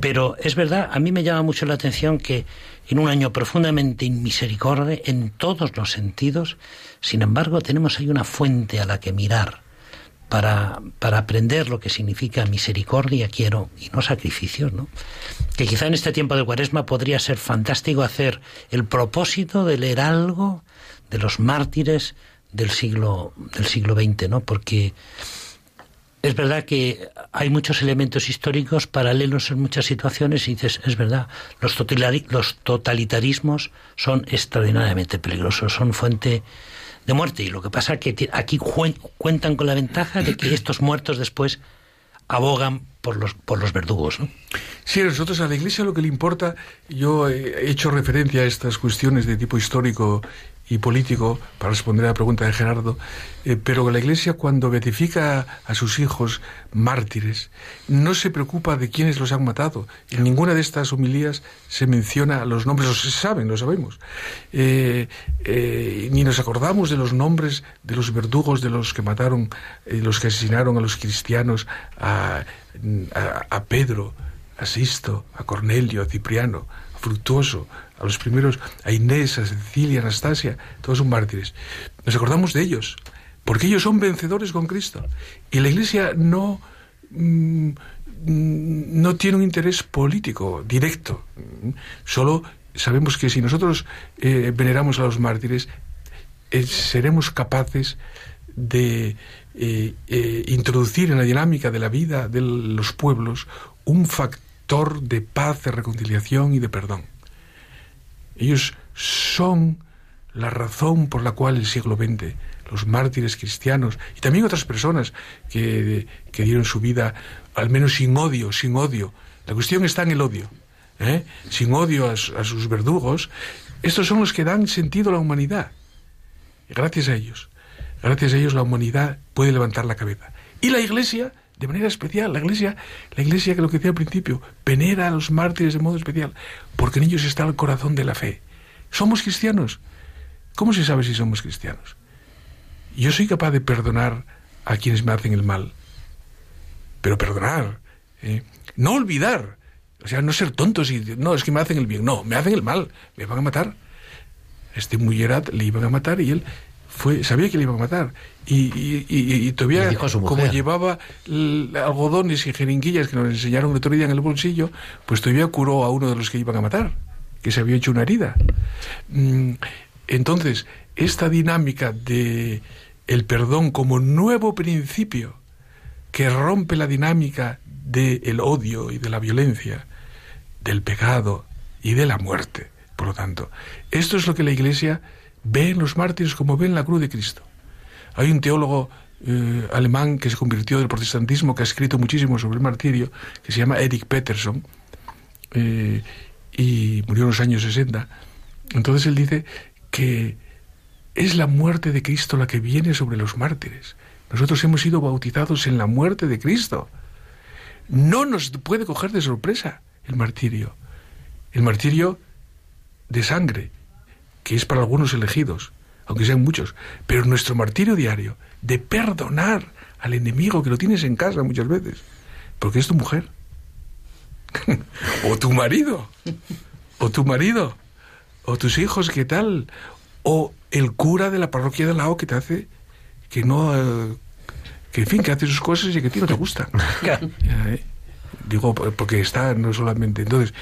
Pero es verdad, a mí me llama mucho la atención que en un año profundamente inmisericordia en todos los sentidos, sin embargo, tenemos ahí una fuente a la que mirar para, para aprender lo que significa misericordia quiero y no sacrificios, ¿no? Que quizá en este tiempo de cuaresma podría ser fantástico hacer el propósito de leer algo de los mártires del siglo, del siglo XX, ¿no? Porque es verdad que hay muchos elementos históricos paralelos en muchas situaciones y dices, es verdad, los, totalitarismos son extraordinariamente peligrosos, son fuente de muerte. Y lo que pasa es que aquí cuentan con la ventaja de que estos muertos después abogan por los, por los verdugos. ¿no? Sí, a nosotros a la Iglesia lo que le importa, yo he hecho referencia a estas cuestiones de tipo histórico y político para responder a la pregunta de Gerardo, eh, pero la Iglesia cuando beatifica a sus hijos mártires no se preocupa de quiénes los han matado. En ninguna de estas homilías se menciona los nombres, los saben, lo sabemos. Eh, eh, ni nos acordamos de los nombres de los verdugos de los que mataron, los que asesinaron a los cristianos, a, a, a Pedro, a Sisto, a Cornelio, a Cipriano, a Fructuoso, a los primeros, a Inés, a Cecilia, a Anastasia, todos son mártires. Nos acordamos de ellos, porque ellos son vencedores con Cristo. Y la Iglesia no, mm, no tiene un interés político directo. Solo sabemos que si nosotros eh, veneramos a los mártires, eh, seremos capaces de eh, introducir en la dinámica de la vida de los pueblos un factor de paz, de reconciliación y de perdón. Ellos son la razón por la cual el siglo XX, los mártires cristianos y también otras personas que, que dieron su vida, al menos sin odio, sin odio. La cuestión está en el odio. ¿eh? Sin odio a, a sus verdugos, estos son los que dan sentido a la humanidad. Gracias a ellos, gracias a ellos la humanidad puede levantar la cabeza. Y la Iglesia, de manera especial, la Iglesia, la Iglesia que lo que decía al principio, venera a los mártires de modo especial, porque en ellos está el corazón de la fe. Somos cristianos. ¿Cómo se sabe si somos cristianos? Yo soy capaz de perdonar a quienes me hacen el mal, pero perdonar, ¿eh? no olvidar, o sea, no ser tontos y no, es que me hacen el bien, no, me hacen el mal, me van a matar. Este Mullerat le iban a matar y él fue sabía que le iban a matar y, y, y- y todavía como llevaba algodones y jeringuillas que nos enseñaron el otro día en el bolsillo pues todavía curó a uno de los que iban a matar que se había hecho una herida Mm, entonces esta dinámica de el perdón como nuevo principio que rompe la dinámica del odio y de la violencia del pecado y de la muerte. Por lo tanto, esto es lo que la Iglesia ve en los mártires como ve en la cruz de Cristo. Hay un teólogo eh, alemán que se convirtió del protestantismo, que ha escrito muchísimo sobre el martirio, que se llama Eric Peterson, eh, y murió en los años 60. Entonces él dice que es la muerte de Cristo la que viene sobre los mártires. Nosotros hemos sido bautizados en la muerte de Cristo. No nos puede coger de sorpresa el martirio. El martirio de sangre, que es para algunos elegidos, aunque sean muchos, pero nuestro martirio diario de perdonar al enemigo que lo tienes en casa muchas veces, porque es tu mujer, *laughs* o tu marido, o tu marido, o tus hijos, ¿qué tal? O el cura de la parroquia de lado que te hace que no, eh, que en fin, que hace sus cosas y que a ti no te gustan. ¿eh? *laughs* Digo, por- porque está no solamente. Entonces,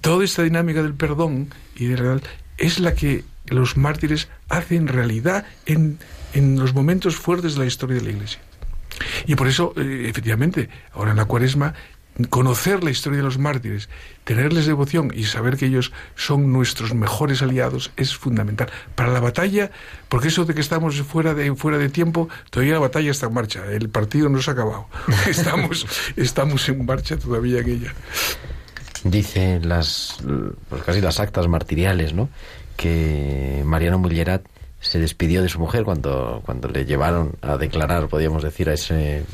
toda esta dinámica del perdón y de la- es la que los mártires hacen realidad en, en los momentos fuertes de la historia de la Iglesia. Y por eso, eh, efectivamente, ahora en la cuaresma, conocer la historia de los mártires, tenerles devoción y saber que ellos son nuestros mejores aliados es fundamental. Para la batalla, porque eso de que estamos fuera de, fuera de tiempo, todavía la batalla está en marcha, el partido no se ha acabado. *laughs* Estamos, estamos en marcha todavía en ella. Dicen las, pues casi las actas martiriales, ¿no? Que Mariano Mullerat se despidió de su mujer cuando, cuando le llevaron a declarar, podríamos decir, a ese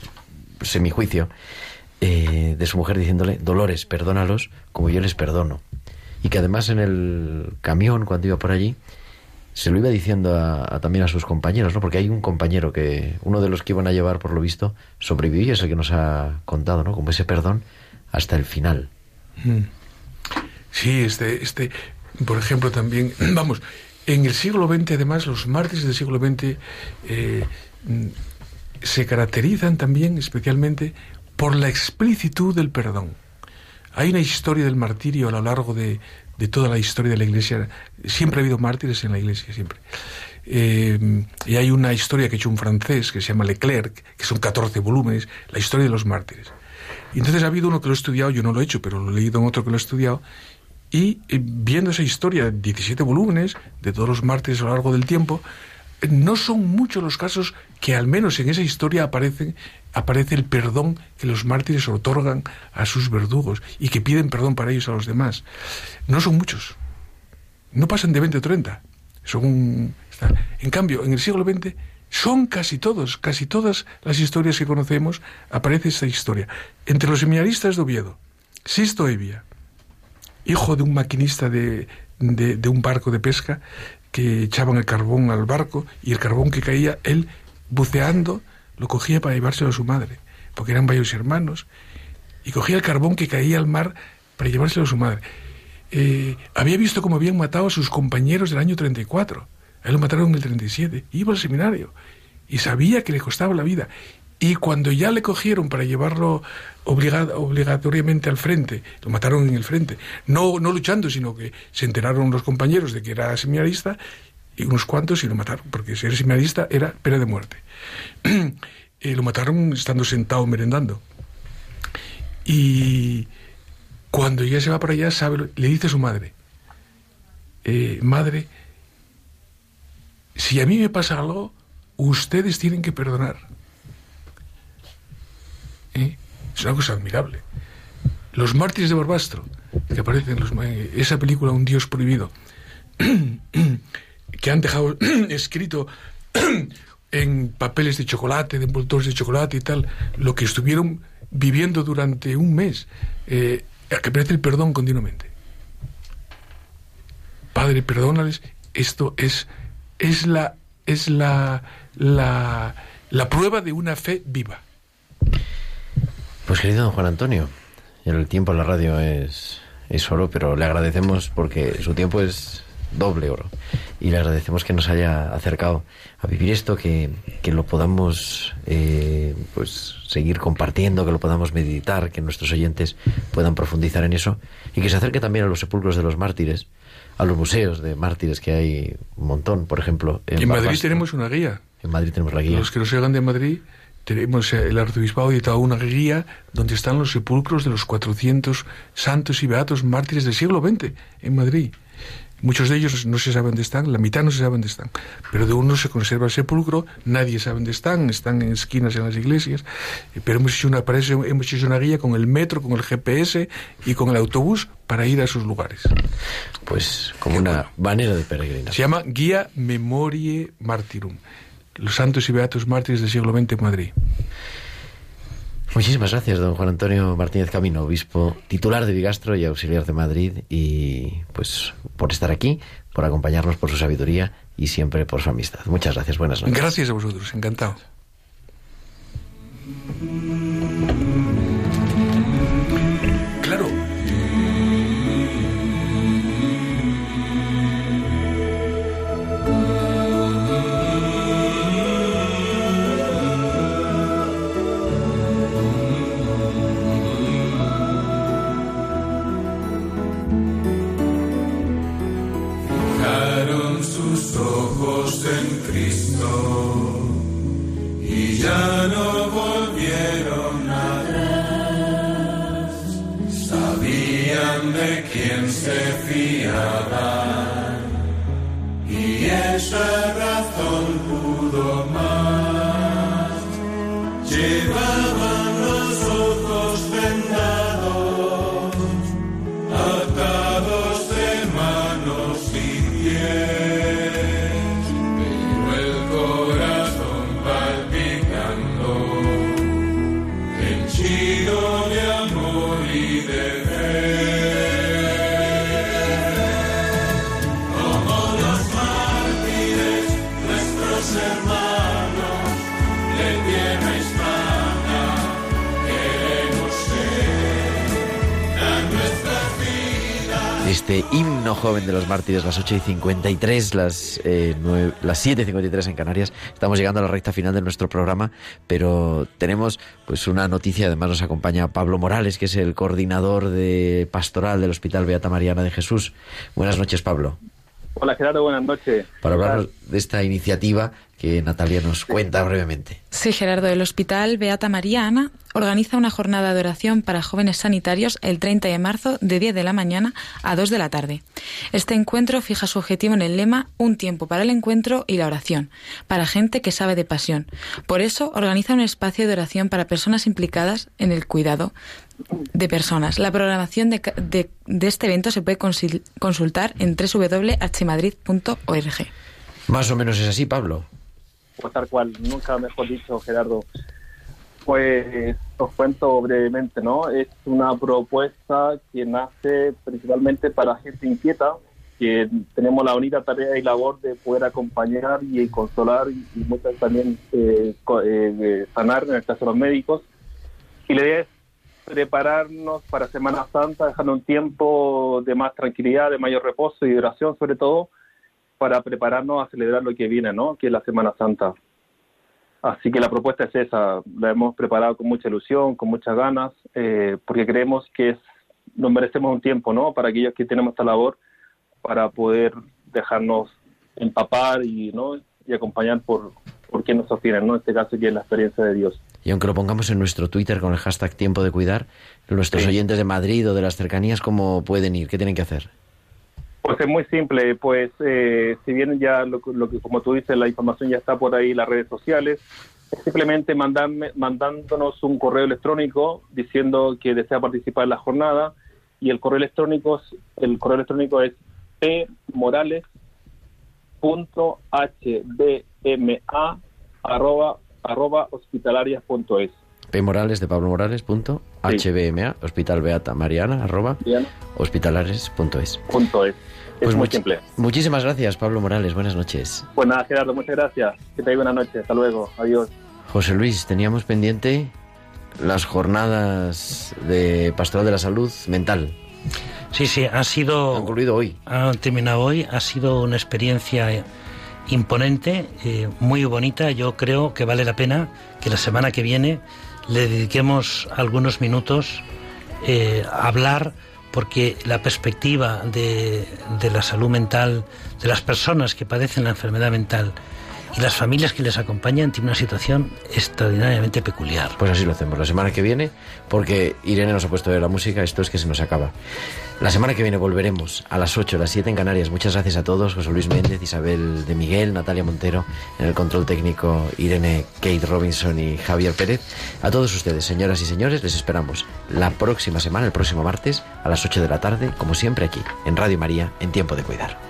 semijuicio, eh, de su mujer diciéndole, Dolores, perdónalos como yo les perdono. Y que además en el camión, cuando iba por allí, se lo iba diciendo a- también a sus compañeros, ¿no? Porque hay un compañero que, uno de los que iban a llevar, por lo visto, sobrevivió y es el que nos ha contado, ¿no? Como ese perdón hasta el final. Mm. Sí, este, este, por ejemplo, también, *clears throat* vamos, en el siglo XX, además, los mártires del siglo XX eh, mm, se caracterizan también especialmente por la explicitud del perdón. Hay una historia del martirio a lo largo de, de toda la historia de la Iglesia. Siempre ha habido mártires en la Iglesia, siempre. Eh, y hay una historia que ha hecho un francés que se llama Leclerc, que son 14 volúmenes, la historia de los mártires. Y entonces ha habido uno que lo ha estudiado, yo no lo he hecho, pero lo he leído en otro que lo ha estudiado, y viendo esa historia, 17 volúmenes de todos los mártires a lo largo del tiempo, no son muchos los casos que al menos en esa historia aparecen, aparece el perdón que los mártires otorgan a sus verdugos y que piden perdón para ellos a los demás. No son muchos. No pasan de 20 o 30. Son un- En cambio, en el siglo XX son casi todos, casi todas las historias que conocemos, aparece esta historia. Entre los seminaristas de Oviedo, Sisto Evia, hijo de un maquinista de, de, un barco de pesca, que echaban el carbón al barco y el carbón que caía, él buceando lo cogía para llevárselo a su madre, porque eran varios hermanos, y cogía el carbón que caía al mar para llevárselo a su madre. Eh, había visto cómo habían matado a sus compañeros del año 34. Él lo mataron en el 37. Iba al seminario y sabía que le costaba la vida. Y cuando ya le cogieron para llevarlo obligatoriamente al frente, lo mataron en el frente, no, no luchando, sino que se enteraron los compañeros de que era seminarista y unos cuantos y lo mataron, porque ser seminarista era pena de muerte. *clears throat* Eh, lo mataron estando sentado merendando. Y cuando ya se va para allá, sabe, le dice a su madre, eh, madre, si a mí me pasa algo, ustedes tienen que perdonar. ¿Eh? Es una cosa admirable. Los mártires de Barbastro, que aparecen en en esa película Un Dios prohibido, *clears throat* que han dejado *clears throat* escrito *clears throat* en papeles de chocolate, de envoltores de chocolate y tal, lo que estuvieron viviendo durante un mes, eh, que aparece el perdón continuamente. Padre, perdónales, esto es, es la, es la, la, la prueba de una fe viva. Pues querido don Juan Antonio, el tiempo en la radio es, es oro, pero le agradecemos porque su tiempo es doble oro. Y le agradecemos que nos haya acercado a vivir esto, que, que lo podamos eh, pues seguir compartiendo, que lo podamos meditar, que nuestros oyentes puedan profundizar en eso y que se acerque también a los sepulcros de los mártires, a los museos de mártires que hay un montón, por ejemplo. En, Madrid Barbastro. tenemos una guía. En Madrid tenemos la guía. Los que nos llegan de Madrid, tenemos el arzobispado editado una guía donde están los sepulcros de los 400 santos y beatos mártires del siglo XX en Madrid. Muchos de ellos no se sabe dónde están, la mitad no se sabe dónde están, pero de uno se conserva el sepulcro, nadie sabe dónde están, están en esquinas en las iglesias, eh, pero hemos hecho una, para eso hemos hecho una guía con el metro, con el GPS y con el autobús para ir a esos lugares. Pues como una manera de peregrinar. Se llama Guía Memoriae Martyrum, los santos y beatos mártires del siglo XX en Madrid. Muchísimas gracias, don Juan Antonio Martínez Camino, obispo titular de Bigastro y auxiliar de Madrid, y pues por estar aquí, por acompañarnos, por su sabiduría y siempre por su amistad. Muchas gracias, buenas noches. Gracias a vosotros, encantado. Las 8 y 53, las, eh, nueve- las 7 y 53 en Canarias. Estamos llegando a la recta final de nuestro programa, pero tenemos pues una noticia. Además, nos acompaña Pablo Morales, que es el coordinador de pastoral del Hospital Beata Mariana de Jesús. Buenas noches, Pablo. Hola Gerardo, buenas noches. Para hablar de esta iniciativa que Natalia nos cuenta brevemente. Sí, Gerardo, el Hospital Beata María Ana organiza una jornada de oración para jóvenes sanitarios el 30 de marzo de 10 de la mañana a 2 de la tarde. Este encuentro fija su objetivo en el lema Un tiempo para el encuentro y la oración, para gente que sabe de pasión. Por eso organiza un espacio de oración para personas implicadas en el cuidado de personas. La programación de, de- de este evento se puede consultar en www.hmadrid.org. Más o menos es así, Pablo. Pues tal cual, nunca mejor dicho, Gerardo. Pues os cuento brevemente, ¿no? Es una propuesta que nace principalmente para gente inquieta, que tenemos la única tarea y labor de poder acompañar y consolar y, muchas también eh, eh, sanar, en el caso de los médicos. Y la idea es prepararnos para Semana Santa, dejando un tiempo de más tranquilidad, de mayor reposo y oración sobre todo, para prepararnos a celebrar lo que viene, ¿no? Que es la Semana Santa. Así que la propuesta es esa, la hemos preparado con mucha ilusión, con muchas ganas, eh, porque creemos que es, nos merecemos un tiempo, ¿no? Para aquellos que tenemos esta labor, para poder dejarnos empapar y, ¿no? Y acompañar por, por quien nos sostiene, ¿no? En este caso que es la experiencia de Dios. Y aunque lo pongamos en nuestro Twitter con el hashtag Tiempo de Cuidar, nuestros oyentes de Madrid o de las cercanías, ¿cómo pueden ir? ¿Qué tienen que hacer? Pues es muy simple, pues eh, si bien ya lo, lo que como tú dices la información ya está por ahí las redes sociales, es simplemente mandarme, mandándonos un correo electrónico diciendo que desea participar en la jornada y el correo electrónico es- el correo electrónico es pmorales.hbma arroba, arroba hospitalarias.es. P. Morales de Pablo Morales punto HBMA, Hospital Beata Mariana, arroba, hospitalares.es. punto es. Es Pues muy much- simple. Muchísimas gracias, Pablo Morales. Buenas noches. Pues nada, Gerardo, muchas gracias. Que te buena noche. Hasta luego. Adiós. José Luis, teníamos pendiente las jornadas de Pastoral de la Salud Mental. Sí, sí, ha sido... Han concluido hoy. Han terminado hoy. Ha sido una experiencia imponente, eh, muy bonita. Yo creo que vale la pena que la semana que viene le dediquemos algunos minutos eh, a hablar porque la perspectiva de, de la salud mental de las personas que padecen la enfermedad mental y las familias que les acompañan tienen una situación extraordinariamente peculiar. Pues así lo hacemos la semana que viene, porque Irene nos ha puesto de la música, esto es que se nos acaba. La semana que viene volveremos a las 8, las 7 en Canarias. Muchas gracias a todos, José Luis Méndez, Isabel de Miguel, Natalia Montero, en el control técnico Irene, Kate Robinson y Javier Pérez. A todos ustedes, señoras y señores, les esperamos la próxima semana, el próximo martes, a las 8 de la tarde, como siempre aquí, en Radio María, en Tiempo de Cuidar.